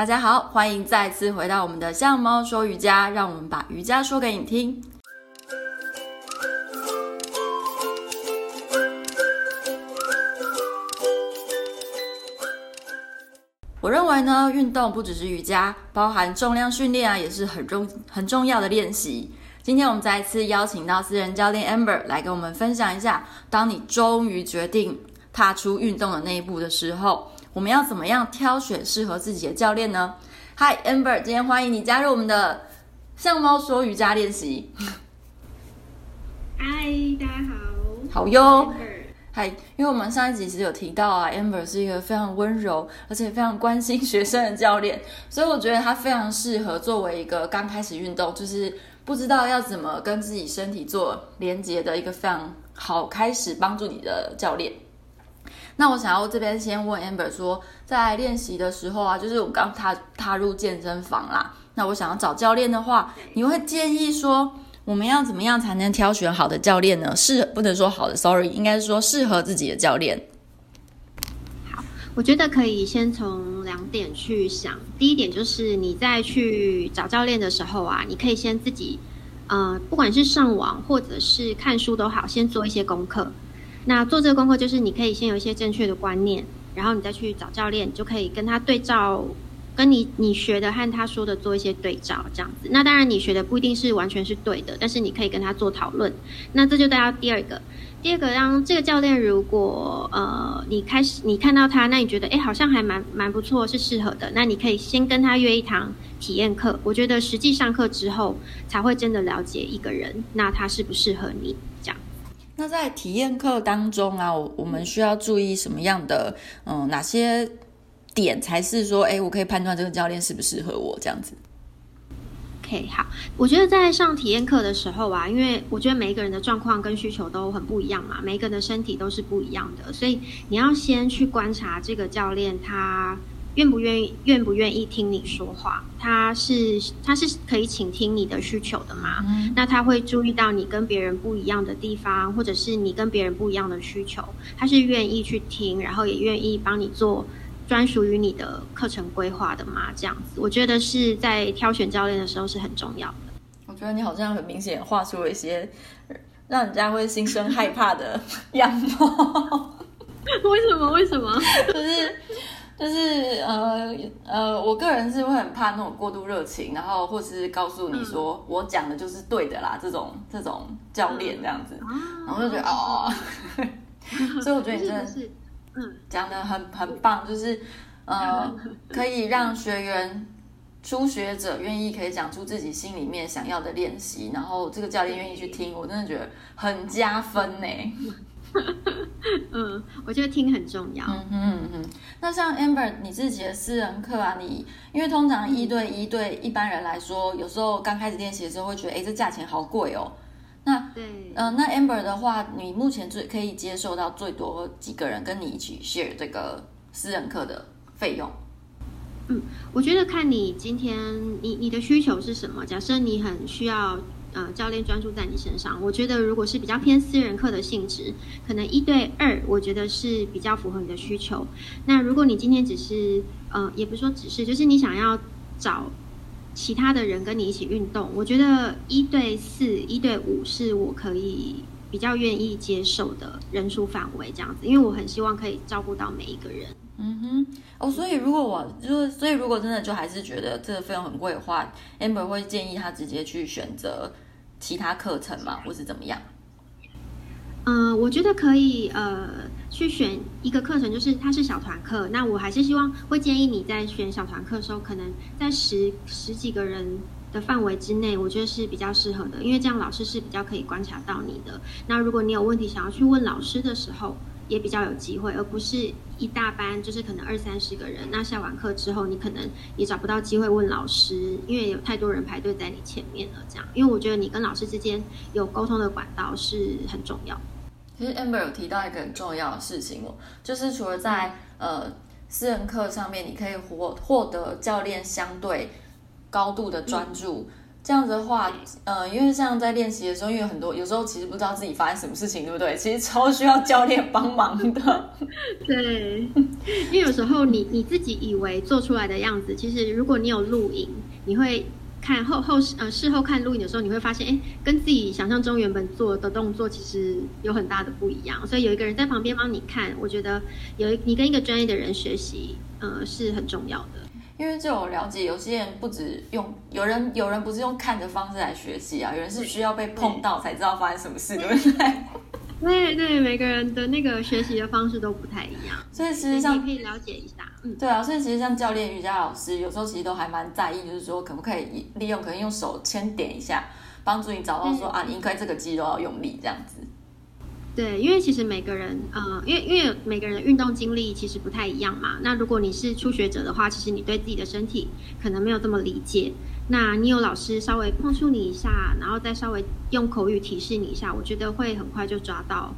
大家好，欢迎再次回到我们的象猫说瑜伽，让我们把瑜伽说给你听。我认为呢，运动不只是瑜伽，包含重量训练啊，也是很重很重要的练习。今天我们再一次邀请到私人教练 Amber 来跟我们分享一下，当你终于决定踏出运动的那一步的时候。我们要怎么样挑选适合自己的教练呢？Hi Amber，今天欢迎你加入我们的向猫说瑜伽练习。嗨，大家好。好哟。嗨，因为我们上一集其实有提到啊，Amber 是一个非常温柔而且非常关心学生的教练，所以我觉得他非常适合作为一个刚开始运动，就是不知道要怎么跟自己身体做连接的一个非常好开始帮助你的教练。那我想要这边先问 Amber 说，在练习的时候啊，就是我刚踏踏入健身房啦。那我想要找教练的话，你会建议说，我们要怎么样才能挑选好的教练呢？适不能说好的，sorry，应该是说适合自己的教练。好，我觉得可以先从两点去想。第一点就是你在去找教练的时候啊，你可以先自己，呃，不管是上网或者是看书都好，先做一些功课。那做这个功课，就是你可以先有一些正确的观念，然后你再去找教练，就可以跟他对照，跟你你学的和他说的做一些对照，这样子。那当然，你学的不一定是完全是对的，但是你可以跟他做讨论。那这就带到第二个，第二个让这个教练，如果呃你开始你看到他，那你觉得诶好像还蛮蛮不错，是适合的，那你可以先跟他约一堂体验课。我觉得实际上课之后，才会真的了解一个人，那他适不适合你这样。那在体验课当中啊，我我们需要注意什么样的嗯哪些点才是说，哎，我可以判断这个教练适不适合我这样子？OK，好，我觉得在上体验课的时候啊，因为我觉得每一个人的状况跟需求都很不一样嘛，每一个人的身体都是不一样的，所以你要先去观察这个教练他。愿不愿意，愿不愿意听你说话？他是他是可以倾听你的需求的吗？嗯。那他会注意到你跟别人不一样的地方，或者是你跟别人不一样的需求，他是愿意去听，然后也愿意帮你做专属于你的课程规划的吗？这样子，我觉得是在挑选教练的时候是很重要的。我觉得你好像很明显画出了一些让人家会心生害怕的 样貌。为什么？为什么？就是。就是呃呃，我个人是会很怕那种过度热情，然后或是告诉你说、嗯、我讲的就是对的啦，这种这种教练这样子，嗯、然后就觉得哦，所以我觉得你真的是嗯讲的很很棒，就是呃 可以让学员初学者愿意可以讲出自己心里面想要的练习，然后这个教练愿意去听，我真的觉得很加分呢。嗯，我觉得听很重要。嗯嗯嗯。那像 Amber 你自己的私人课啊，你因为通常一对一对一般人来说，有时候刚开始练习的时候会觉得，哎，这价钱好贵哦。那对，嗯、呃，那 Amber 的话，你目前最可以接受到最多几个人跟你一起 share 这个私人课的费用？嗯，我觉得看你今天你你的需求是什么。假设你很需要。呃，教练专注在你身上，我觉得如果是比较偏私人课的性质，可能一对二，我觉得是比较符合你的需求。那如果你今天只是，呃，也不是说只是，就是你想要找其他的人跟你一起运动，我觉得一对四、一对五是我可以比较愿意接受的人数范围，这样子，因为我很希望可以照顾到每一个人。嗯哼，哦，所以如果我就是，所以如果真的就还是觉得这个费用很贵的话，Amber 会建议他直接去选择其他课程吗？或是怎么样？嗯、我觉得可以，呃，去选一个课程，就是它是小团课。那我还是希望会建议你在选小团课的时候，可能在十十几个人的范围之内，我觉得是比较适合的，因为这样老师是比较可以观察到你的。那如果你有问题想要去问老师的时候，也比较有机会，而不是一大班，就是可能二三十个人。那下完课之后，你可能也找不到机会问老师，因为有太多人排队在你前面了。这样，因为我觉得你跟老师之间有沟通的管道是很重要。其实 Amber 有提到一个很重要的事情哦，就是除了在呃私人课上面，你可以获获得教练相对高度的专注。这样子的话，呃，因为像在练习的时候，因为很多有时候其实不知道自己发生什么事情，对不对？其实超需要教练帮忙的。对，因为有时候你你自己以为做出来的样子，其实如果你有录影，你会看后后呃事后看录影的时候，你会发现，哎，跟自己想象中原本做的动作其实有很大的不一样。所以有一个人在旁边帮你看，我觉得有你跟一个专业的人学习，呃，是很重要的。因为就我了解，有些人不止用，有人有人不是用看的方式来学习啊，有人是需要被碰到才知道发生什么事，对不对？对对，每个人的那个学习的方式都不太一样，所以其实上你可以了解一下，嗯，对啊，所以其实像教练、瑜伽老师，有时候其实都还蛮在意，就是说可不可以利用，可能用手牵点一下，帮助你找到说啊，你应该这个肌肉要用力这样子。对，因为其实每个人，呃，因为因为每个人的运动经历其实不太一样嘛。那如果你是初学者的话，其实你对自己的身体可能没有这么理解。那你有老师稍微碰触你一下，然后再稍微用口语提示你一下，我觉得会很快就抓到，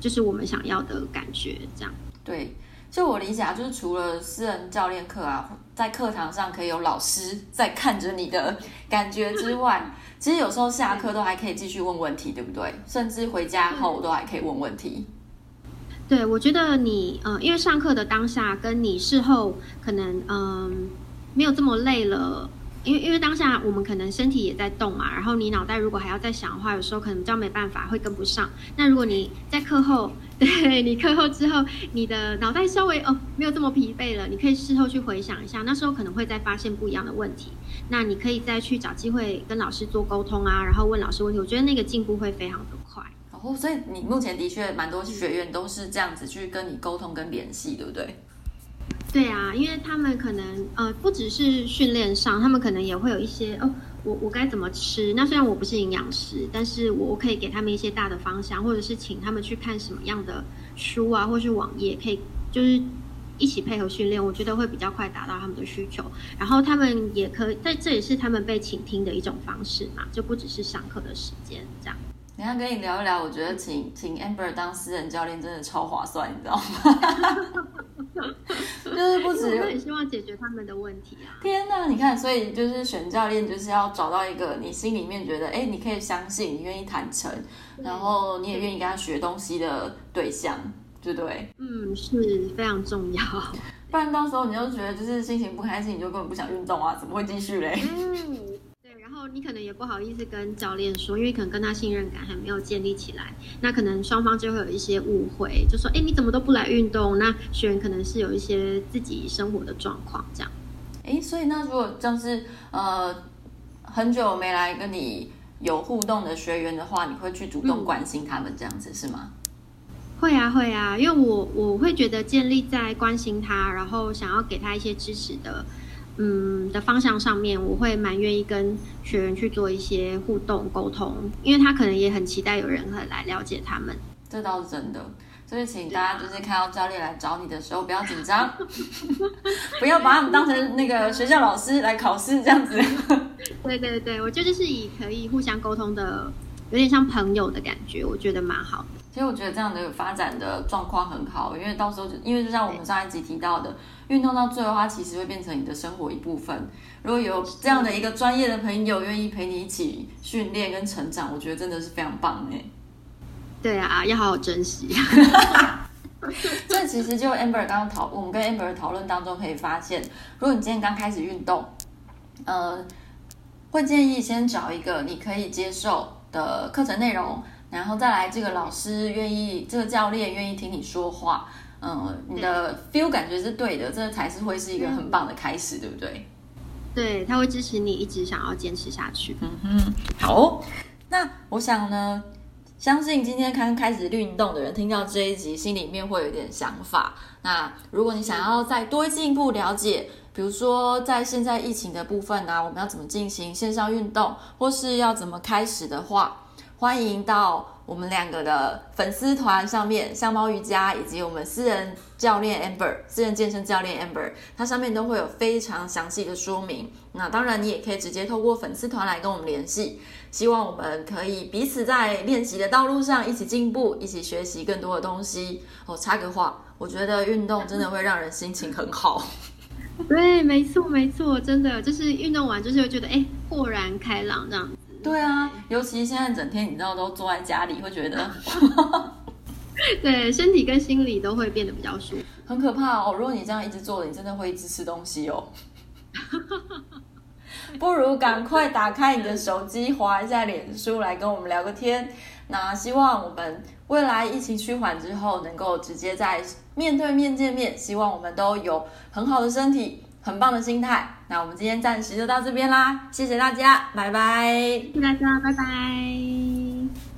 就是我们想要的感觉。这样。对，就我理解啊，就是除了私人教练课啊，在课堂上可以有老师在看着你的感觉之外。其实有时候下课都还可以继续问问题，对不对？甚至回家后都还可以问问题。对，我觉得你，嗯、呃，因为上课的当下跟你事后可能，嗯、呃，没有这么累了。因为因为当下我们可能身体也在动嘛，然后你脑袋如果还要再想的话，有时候可能比较没办法，会跟不上。那如果你在课后，对你课后之后，你的脑袋稍微哦没有这么疲惫了，你可以事后去回想一下，那时候可能会再发现不一样的问题。那你可以再去找机会跟老师做沟通啊，然后问老师问题。我觉得那个进步会非常的快。哦，所以你目前的确蛮多学员都是这样子去跟你沟通跟联系，对不对？对啊，因为他们可能呃不只是训练上，他们可能也会有一些哦，我我该怎么吃？那虽然我不是营养师，但是我可以给他们一些大的方向，或者是请他们去看什么样的书啊，或是网页，可以就是一起配合训练，我觉得会比较快达到他们的需求。然后他们也可以，在这也是他们被倾听的一种方式嘛，就不只是上课的时间这样。等下跟你聊一聊，我觉得请请 Amber 当私人教练真的超划算，你知道吗？就是不止，我很希望解决他们的问题啊！天哪，你看，所以就是选教练，就是要找到一个你心里面觉得，哎，你可以相信，你愿意坦诚，然后你也愿意跟他学东西的对象，对不对？嗯，是非常重要。不然到时候你就觉得就是心情不开心，你就根本不想运动啊，怎么会继续嘞？嗯。你可能也不好意思跟教练说，因为可能跟他信任感还没有建立起来，那可能双方就会有一些误会，就说：“哎，你怎么都不来运动？”那学员可能是有一些自己生活的状况，这样。哎，所以那如果像是呃很久没来跟你有互动的学员的话，你会去主动关心他们这样子、嗯、是吗？会啊，会啊，因为我我会觉得建立在关心他，然后想要给他一些支持的。嗯的方向上面，我会蛮愿意跟学员去做一些互动沟通，因为他可能也很期待有人会来了解他们。这倒是真的，所以请大家就是看到教练来找你的时候，不要紧张，不要把他们当成那个学校老师来考试这样子。对对对，我觉得是以可以互相沟通的，有点像朋友的感觉，我觉得蛮好的。其实我觉得这样的发展的状况很好，因为到时候就因为就像我们上一集提到的。运动到最后，它其实会变成你的生活一部分。如果有这样的一个专业的朋友愿意陪你一起训练跟成长，我觉得真的是非常棒哎。对啊，要好好珍惜。这其实就 Amber 刚刚讨，我们跟 Amber 讨论当中可以发现，如果你今天刚开始运动，呃，会建议先找一个你可以接受的课程内容，然后再来这个老师愿意，这个教练愿意听你说话。嗯，你的 feel 感觉是对的，这才是会是一个很棒的开始，对不对？对，他会支持你一直想要坚持下去。嗯哼，好。那我想呢，相信今天刚开始运动的人听到这一集，心里面会有点想法。那如果你想要再多进一步了解，比如说在现在疫情的部分呢、啊，我们要怎么进行线上运动，或是要怎么开始的话，欢迎到。我们两个的粉丝团上面，香猫瑜伽以及我们私人教练 Amber，私人健身教练 Amber，它上面都会有非常详细的说明。那当然，你也可以直接透过粉丝团来跟我们联系。希望我们可以彼此在练习的道路上一起进步，一起学习更多的东西。哦，插个话，我觉得运动真的会让人心情很好。对，没错，没错，真的就是运动完就是会觉得哎，豁然开朗这样。对啊，尤其现在整天你知道都坐在家里，会觉得 对，身体跟心理都会变得比较舒服。很可怕哦，如果你这样一直坐着，你真的会一直吃东西哦。不如赶快打开你的手机，滑一下脸书来跟我们聊个天。那希望我们未来疫情趋缓之后，能够直接在面对面见面。希望我们都有很好的身体，很棒的心态。那我们今天暂时就到这边啦，谢谢大家，拜拜。谢谢大家，拜拜。